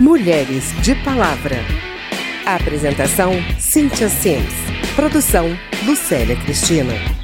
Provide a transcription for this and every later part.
Mulheres de Palavra. Apresentação: Cíntia Sims. Produção: Lucélia Cristina.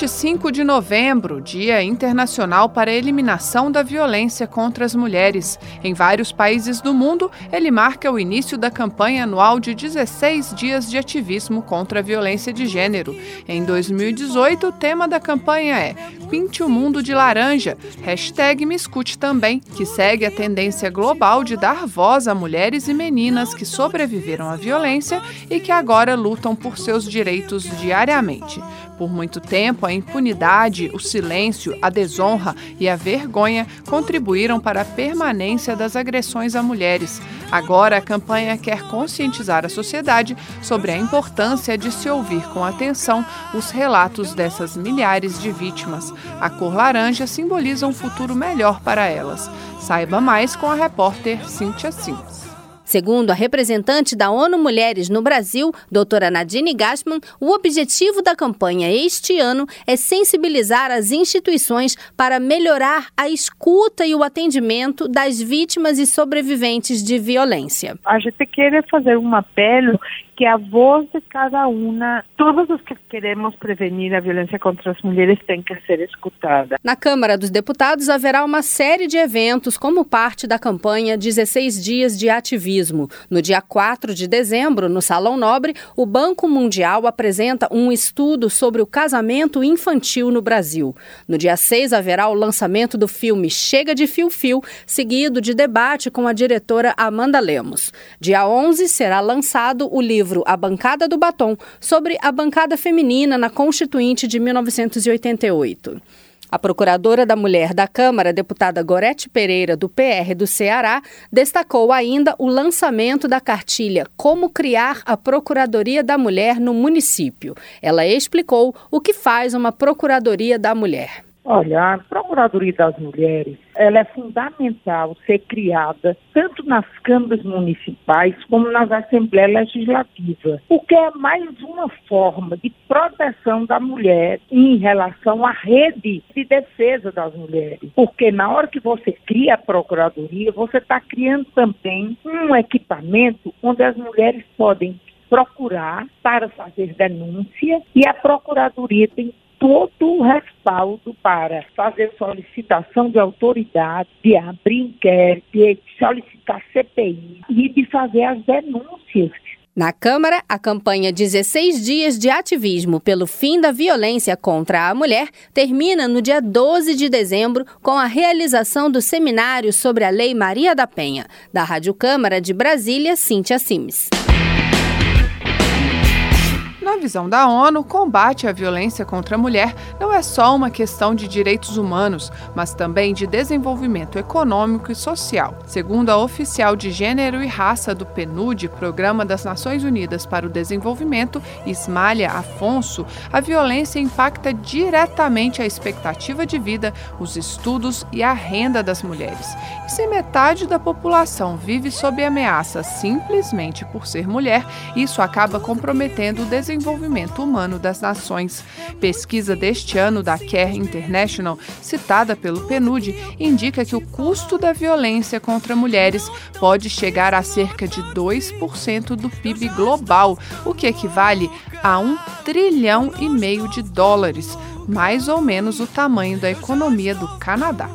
25 de novembro, Dia Internacional para a Eliminação da Violência contra as Mulheres. Em vários países do mundo, ele marca o início da campanha anual de 16 dias de ativismo contra a violência de gênero. Em 2018, o tema da campanha é Pinte o Mundo de Laranja, hashtag Me Escute Também, que segue a tendência global de dar voz a mulheres e meninas que sobreviveram à violência e que agora lutam por seus direitos diariamente. Por muito tempo, a impunidade, o silêncio, a desonra e a vergonha contribuíram para a permanência das agressões a mulheres. Agora, a campanha quer conscientizar a sociedade sobre a importância de se ouvir com atenção os relatos dessas milhares de vítimas. A cor laranja simboliza um futuro melhor para elas. Saiba mais com a repórter Cíntia Sims. Segundo a representante da ONU Mulheres no Brasil, doutora Nadine Gassman, o objetivo da campanha este ano é sensibilizar as instituições para melhorar a escuta e o atendimento das vítimas e sobreviventes de violência. A gente quer fazer um apelo que a voz de cada uma, todos os que queremos prevenir a violência contra as mulheres tem que ser escutada. Na Câmara dos Deputados haverá uma série de eventos como parte da campanha 16 Dias de Ativismo. No dia 4 de dezembro, no Salão Nobre, o Banco Mundial apresenta um estudo sobre o casamento infantil no Brasil. No dia 6 haverá o lançamento do filme Chega de Fio Fio, seguido de debate com a diretora Amanda Lemos. Dia 11 será lançado o livro livro A Bancada do Batom, sobre a bancada feminina na Constituinte de 1988. A procuradora da mulher da Câmara, deputada Gorete Pereira, do PR do Ceará, destacou ainda o lançamento da cartilha Como Criar a Procuradoria da Mulher no município. Ela explicou o que faz uma Procuradoria da Mulher. Olha, a Procuradoria das Mulheres, ela é fundamental ser criada tanto nas câmaras municipais como nas assembleias legislativas, porque é mais uma forma de proteção da mulher em relação à rede de defesa das mulheres. Porque na hora que você cria a Procuradoria, você está criando também um equipamento onde as mulheres podem procurar para fazer denúncia e a Procuradoria tem todo o respaldo para fazer solicitação de autoridade, de abrir inquérito, de solicitar CPI e de fazer as denúncias. Na Câmara, a campanha 16 Dias de Ativismo pelo Fim da Violência contra a Mulher termina no dia 12 de dezembro com a realização do seminário sobre a Lei Maria da Penha. Da Rádio Câmara de Brasília, Cíntia Simes. Na visão da ONU, combate à violência contra a mulher não é só uma questão de direitos humanos, mas também de desenvolvimento econômico e social. Segundo a oficial de Gênero e Raça do PNUD, Programa das Nações Unidas para o Desenvolvimento, Ismália Afonso, a violência impacta diretamente a expectativa de vida, os estudos e a renda das mulheres. E se metade da população vive sob ameaça simplesmente por ser mulher, isso acaba comprometendo o desenvolvimento Desenvolvimento Humano das Nações. Pesquisa deste ano da Care International, citada pelo PNUD, indica que o custo da violência contra mulheres pode chegar a cerca de 2% do PIB global, o que equivale a um trilhão e meio de dólares, mais ou menos o tamanho da economia do Canadá.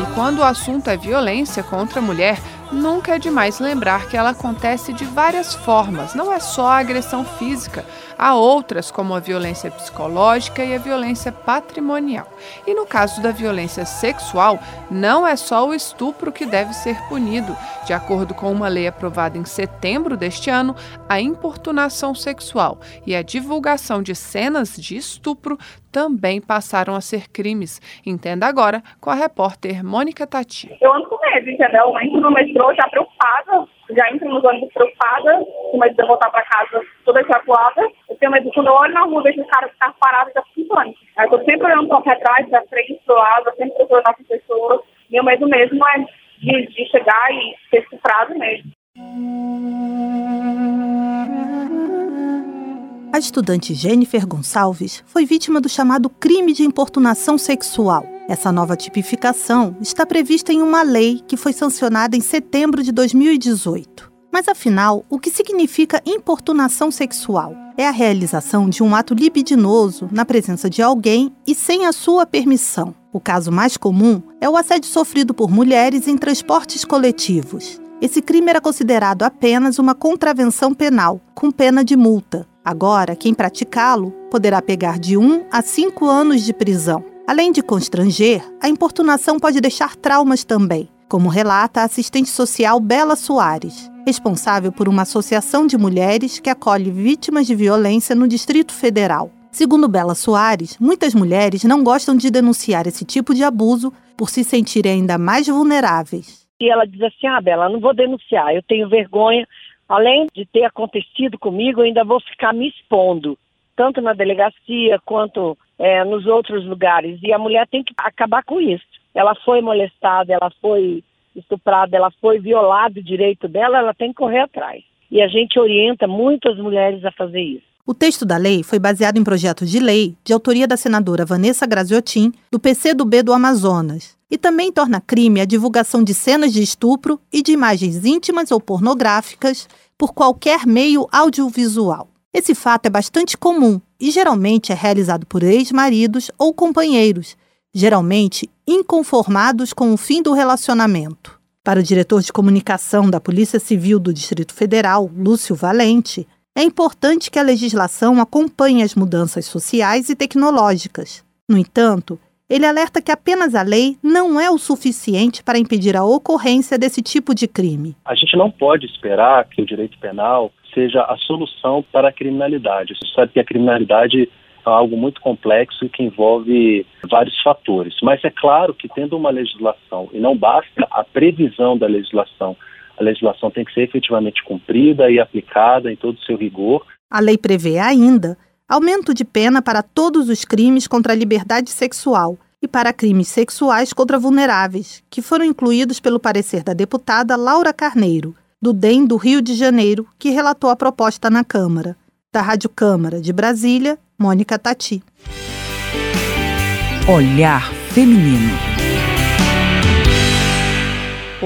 E quando o assunto é violência contra a mulher, nunca é demais lembrar que ela acontece de várias formas, não é só a agressão física. Há outras, como a violência psicológica e a violência patrimonial. E no caso da violência sexual, não é só o estupro que deve ser punido. De acordo com uma lei aprovada em setembro deste ano, a importunação sexual e a divulgação de cenas de estupro também passaram a ser crimes. Entenda agora com a repórter Mônica Tati. Eu ando com medo, entendeu? Eu entro no metrô já preocupada, já entro nos ônibus preocupada, com medo de eu voltar para casa toda ejaculada. Eu tenho medo, quando eu olho na rua, vejo o cara ficar parado, já fico pânico. eu tô sempre olhando para trás, para frente, pro lado, sempre procurando as pessoas. Meu medo mesmo é de, de chegar e ser estuprado mesmo. A estudante Jennifer Gonçalves foi vítima do chamado crime de importunação sexual. Essa nova tipificação está prevista em uma lei que foi sancionada em setembro de 2018. Mas afinal, o que significa importunação sexual? É a realização de um ato libidinoso na presença de alguém e sem a sua permissão. O caso mais comum é o assédio sofrido por mulheres em transportes coletivos. Esse crime era considerado apenas uma contravenção penal, com pena de multa. Agora, quem praticá-lo poderá pegar de 1 a 5 anos de prisão. Além de constranger, a importunação pode deixar traumas também, como relata a assistente social Bela Soares, responsável por uma associação de mulheres que acolhe vítimas de violência no Distrito Federal. Segundo Bela Soares, muitas mulheres não gostam de denunciar esse tipo de abuso por se sentirem ainda mais vulneráveis. E ela diz assim: Ah, Bela, não vou denunciar, eu tenho vergonha além de ter acontecido comigo, ainda vou ficar me expondo, tanto na delegacia quanto é, nos outros lugares. E a mulher tem que acabar com isso. Ela foi molestada, ela foi estuprada, ela foi violado o direito dela, ela tem que correr atrás. E a gente orienta muitas mulheres a fazer isso. O texto da lei foi baseado em projeto de lei de autoria da senadora Vanessa Graziotin, do PCdoB do Amazonas, e também torna crime a divulgação de cenas de estupro e de imagens íntimas ou pornográficas por qualquer meio audiovisual. Esse fato é bastante comum e geralmente é realizado por ex-maridos ou companheiros, geralmente inconformados com o fim do relacionamento. Para o diretor de comunicação da Polícia Civil do Distrito Federal, Lúcio Valente, é importante que a legislação acompanhe as mudanças sociais e tecnológicas. No entanto, ele alerta que apenas a lei não é o suficiente para impedir a ocorrência desse tipo de crime. A gente não pode esperar que o direito penal seja a solução para a criminalidade. Você sabe que a criminalidade é algo muito complexo e que envolve vários fatores. Mas é claro que tendo uma legislação, e não basta a previsão da legislação, a legislação tem que ser efetivamente cumprida e aplicada em todo o seu rigor. A lei prevê ainda aumento de pena para todos os crimes contra a liberdade sexual e para crimes sexuais contra vulneráveis, que foram incluídos pelo parecer da deputada Laura Carneiro, do DEM do Rio de Janeiro, que relatou a proposta na Câmara. Da Rádio Câmara de Brasília, Mônica Tati. Olhar Feminino.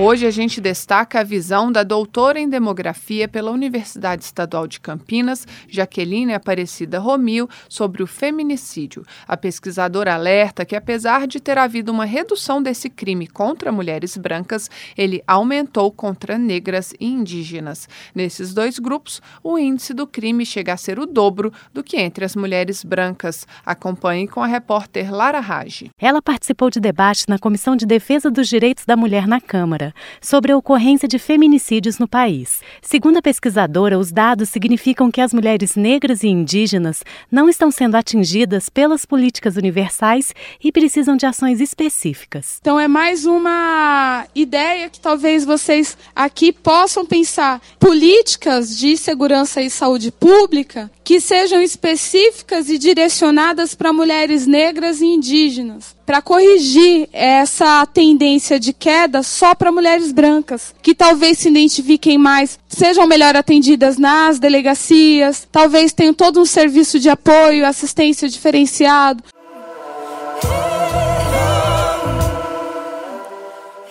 Hoje a gente destaca a visão da doutora em demografia pela Universidade Estadual de Campinas, Jaqueline Aparecida Romil, sobre o feminicídio. A pesquisadora alerta que, apesar de ter havido uma redução desse crime contra mulheres brancas, ele aumentou contra negras e indígenas. Nesses dois grupos, o índice do crime chega a ser o dobro do que entre as mulheres brancas. Acompanhe com a repórter Lara Rage. Ela participou de debate na Comissão de Defesa dos Direitos da Mulher na Câmara sobre a ocorrência de feminicídios no país. Segundo a pesquisadora, os dados significam que as mulheres negras e indígenas não estão sendo atingidas pelas políticas universais e precisam de ações específicas. Então é mais uma ideia que talvez vocês aqui possam pensar políticas de segurança e saúde pública que sejam específicas e direcionadas para mulheres negras e indígenas, para corrigir essa tendência de queda só para mulheres brancas, que talvez se identifiquem mais, sejam melhor atendidas nas delegacias, talvez tenham todo um serviço de apoio, assistência diferenciado.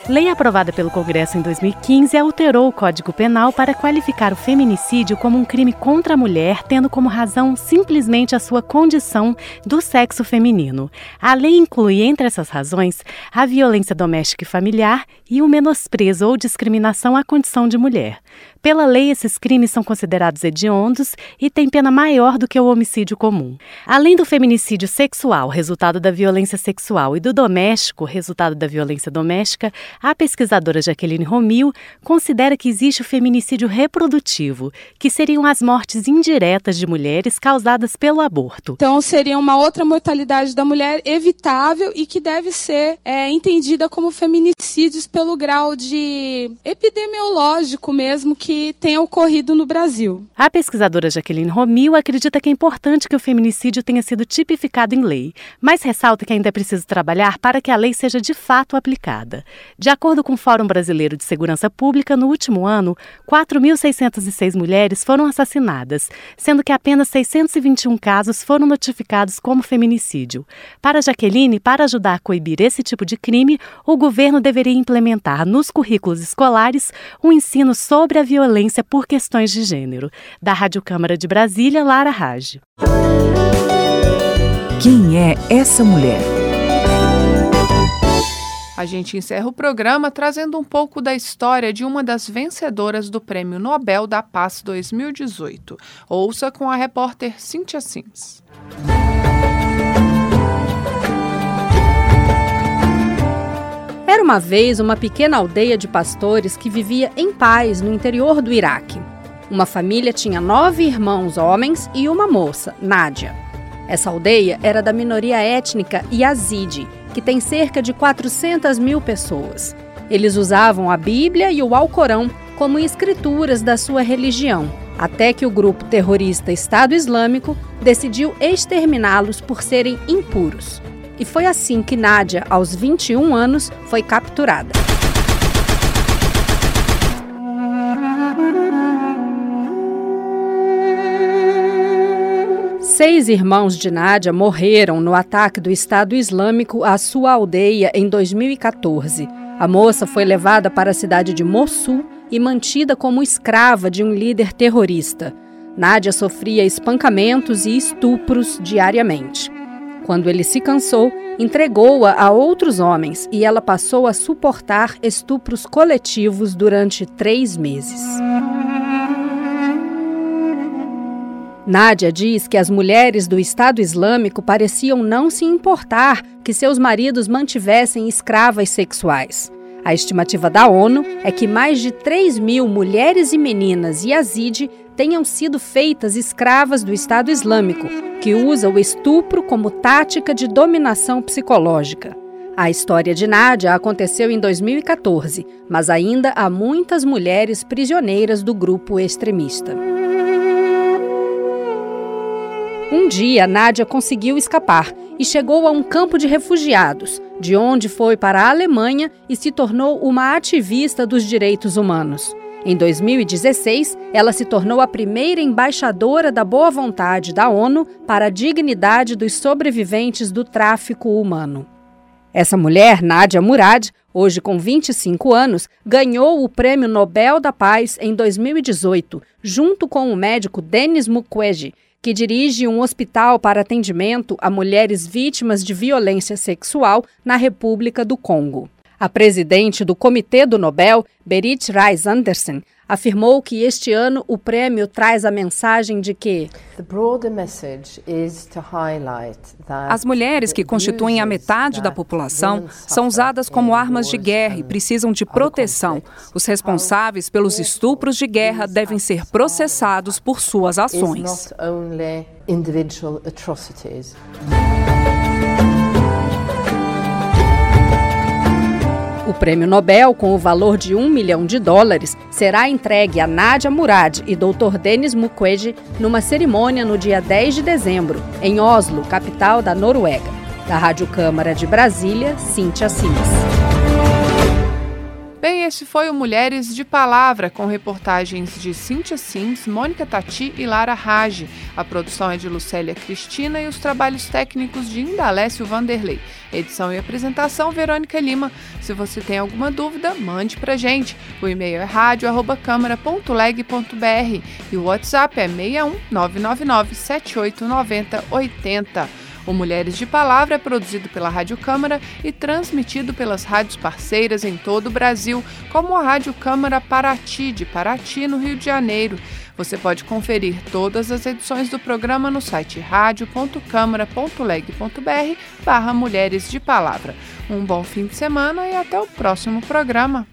Lei aprovada pelo Congresso em 2015 alterou o Código Penal para qualificar o feminicídio como um crime contra a mulher, tendo como razão simplesmente a sua condição do sexo feminino. A lei inclui, entre essas razões, a violência doméstica e familiar e o menosprezo ou discriminação à condição de mulher. Pela lei, esses crimes são considerados hediondos e têm pena maior do que o homicídio comum. Além do feminicídio sexual, resultado da violência sexual, e do doméstico, resultado da violência doméstica, a pesquisadora Jaqueline Romil considera que existe o feminicídio reprodutivo, que seriam as mortes indiretas de mulheres causadas pelo aborto. Então, seria uma outra mortalidade da mulher evitável e que deve ser é, entendida como feminicídios pelo grau de epidemiológico mesmo que tem ocorrido no Brasil. A pesquisadora Jaqueline Romil acredita que é importante que o feminicídio tenha sido tipificado em lei, mas ressalta que ainda é preciso trabalhar para que a lei seja de fato aplicada. De acordo com o Fórum Brasileiro de Segurança Pública, no último ano, 4.606 mulheres foram assassinadas, sendo que apenas 621 casos foram notificados como feminicídio. Para Jaqueline, para ajudar a coibir esse tipo de crime, o governo deveria implementar nos currículos escolares um ensino sobre a violência por questões de gênero. Da Rádio Câmara de Brasília, Lara Rage. Quem é essa mulher? A gente encerra o programa trazendo um pouco da história de uma das vencedoras do Prêmio Nobel da Paz 2018. Ouça com a repórter Cynthia Sims. Era uma vez uma pequena aldeia de pastores que vivia em paz no interior do Iraque. Uma família tinha nove irmãos homens e uma moça, Nádia. Essa aldeia era da minoria étnica Yazidi, que tem cerca de 400 mil pessoas. Eles usavam a Bíblia e o Alcorão como escrituras da sua religião, até que o grupo terrorista Estado Islâmico decidiu exterminá-los por serem impuros. E foi assim que Nádia, aos 21 anos, foi capturada. Seis irmãos de Nádia morreram no ataque do Estado Islâmico à sua aldeia em 2014. A moça foi levada para a cidade de Mossul e mantida como escrava de um líder terrorista. Nádia sofria espancamentos e estupros diariamente. Quando ele se cansou, entregou-a a outros homens e ela passou a suportar estupros coletivos durante três meses. Nádia diz que as mulheres do Estado Islâmico pareciam não se importar que seus maridos mantivessem escravas sexuais. A estimativa da ONU é que mais de 3 mil mulheres e meninas Yazidi tenham sido feitas escravas do Estado Islâmico, que usa o estupro como tática de dominação psicológica. A história de Nádia aconteceu em 2014, mas ainda há muitas mulheres prisioneiras do grupo extremista. Um dia, Nádia conseguiu escapar e chegou a um campo de refugiados, de onde foi para a Alemanha e se tornou uma ativista dos direitos humanos. Em 2016, ela se tornou a primeira embaixadora da boa vontade da ONU para a dignidade dos sobreviventes do tráfico humano. Essa mulher, Nadia Murad, hoje com 25 anos, ganhou o Prêmio Nobel da Paz em 2018, junto com o médico Denis Mukwege, que dirige um hospital para atendimento a mulheres vítimas de violência sexual na República do Congo. A presidente do Comitê do Nobel, Berit Reis Andersen, afirmou que este ano o prêmio traz a mensagem de que as mulheres que constituem a metade da população são usadas como armas de guerra e precisam de proteção. Os responsáveis pelos estupros de guerra devem ser processados por suas ações. O prêmio Nobel, com o valor de um milhão de dólares, será entregue a Nadia Murad e Dr. Denis Mukwege numa cerimônia no dia 10 de dezembro, em Oslo, capital da Noruega. Da Rádio Câmara de Brasília, Cíntia Simas. Bem, esse foi o Mulheres de Palavra, com reportagens de Cíntia Sims, Mônica Tati e Lara Rage. A produção é de Lucélia Cristina e os trabalhos técnicos de Indalécio Vanderlei. Edição e apresentação, Verônica Lima. Se você tem alguma dúvida, mande pra gente. O e-mail é rádio.câmara.leg.br e o WhatsApp é 61 999 7890 80. O Mulheres de Palavra é produzido pela Rádio Câmara e transmitido pelas rádios parceiras em todo o Brasil, como a Rádio Câmara Paraty, de Paraty, no Rio de Janeiro. Você pode conferir todas as edições do programa no site radio.câmara.leg.br barra Mulheres de Palavra. Um bom fim de semana e até o próximo programa.